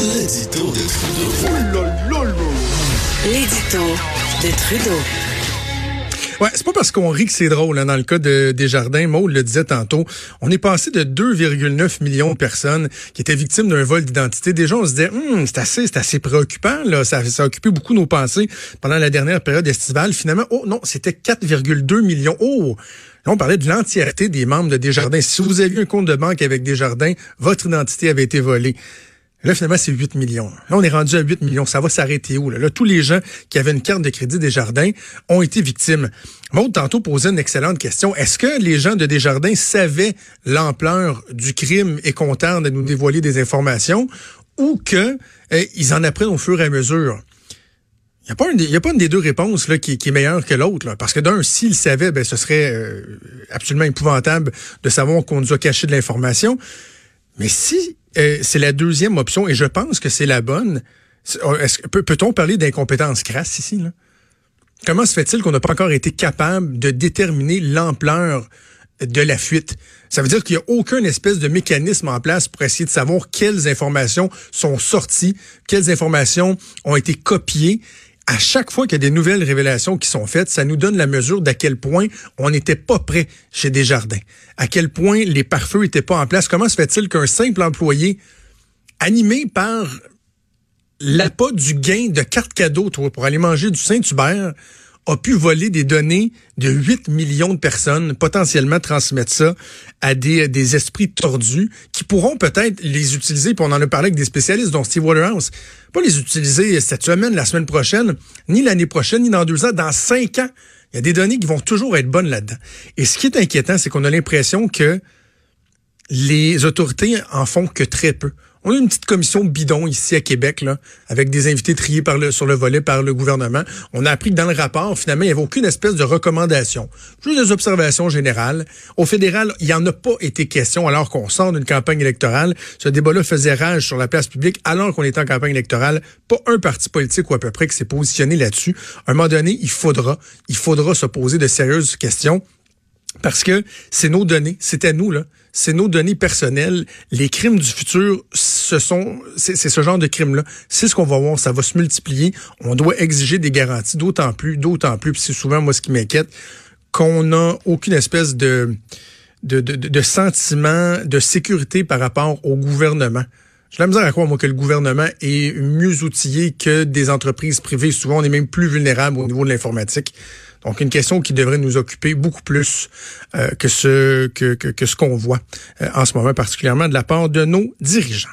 L'édito de Trudeau. L'édito de Trudeau. Ouais, c'est pas parce qu'on rit que c'est drôle. Hein, dans le cas de Desjardins, Maud le disait tantôt, on est passé de 2,9 millions de personnes qui étaient victimes d'un vol d'identité. Déjà, on se disait, hum, c'est assez, c'est assez préoccupant. Là, ça, ça a occupé beaucoup nos pensées pendant la dernière période estivale. Finalement, oh non, c'était 4,2 millions. Oh, Là, on parlait de l'entièreté des membres de Desjardins. Si vous aviez un compte de banque avec Desjardins, votre identité avait été volée. Là, finalement, c'est 8 millions. Là, on est rendu à 8 millions. Ça va s'arrêter où? Là? tous les gens qui avaient une carte de crédit Desjardins ont été victimes. Maud, tantôt, posait une excellente question. Est-ce que les gens de Desjardins savaient l'ampleur du crime et contents de nous dévoiler des informations ou que eh, en apprennent au fur et à mesure? Il n'y a, pas une des deux réponses là, qui, est meilleure que l'autre. Parce que d'un, s'ils savaient, ben, ce serait euh, absolument épouvantable de savoir qu'on nous a caché de l'information. Mais si euh, c'est la deuxième option, et je pense que c'est la bonne, oh, peut-on parler d'incompétence crasse ici? Là? Comment se fait-il qu'on n'a pas encore été capable de déterminer l'ampleur de la fuite? Ça veut dire qu'il n'y a aucun espèce de mécanisme en place pour essayer de savoir quelles informations sont sorties, quelles informations ont été copiées à chaque fois qu'il y a des nouvelles révélations qui sont faites, ça nous donne la mesure d'à quel point on n'était pas prêt chez Desjardins, à quel point les pare-feux n'étaient pas en place. Comment se fait-il qu'un simple employé, animé par l'appât du gain de carte cadeau pour aller manger du Saint-Hubert, a pu voler des données de 8 millions de personnes, potentiellement transmettre ça à des, des esprits tordus qui pourront peut-être les utiliser, puis on en a parlé avec des spécialistes, dont Steve Waterhouse, pas les utiliser cette semaine, la semaine prochaine, ni l'année prochaine, ni dans deux ans, dans cinq ans. Il y a des données qui vont toujours être bonnes là-dedans. Et ce qui est inquiétant, c'est qu'on a l'impression que les autorités en font que très peu. On a une petite commission bidon ici à Québec, là, avec des invités triés par le, sur le volet par le gouvernement. On a appris que dans le rapport, finalement, il n'y avait aucune espèce de recommandation. Juste des observations générales. Au fédéral, il n'y en a pas été question alors qu'on sort d'une campagne électorale. Ce débat-là faisait rage sur la place publique alors qu'on était en campagne électorale. Pas un parti politique ou à peu près qui s'est positionné là-dessus. À un moment donné, il faudra, il faudra se poser de sérieuses questions parce que c'est nos données, c'est à nous là, c'est nos données personnelles. Les crimes du futur, ce sont, c'est ce genre de crimes-là. C'est ce qu'on va voir, ça va se multiplier. On doit exiger des garanties, d'autant plus, d'autant plus. Puis c'est souvent moi ce qui m'inquiète, qu'on n'a aucune espèce de de, de, de sentiment de sécurité par rapport au gouvernement. J'ai la misère à croire, moi, que le gouvernement est mieux outillé que des entreprises privées. Souvent, on est même plus vulnérable au niveau de l'informatique. Donc, une question qui devrait nous occuper beaucoup plus euh, que ce que, que, que ce qu'on voit euh, en ce moment, particulièrement de la part de nos dirigeants.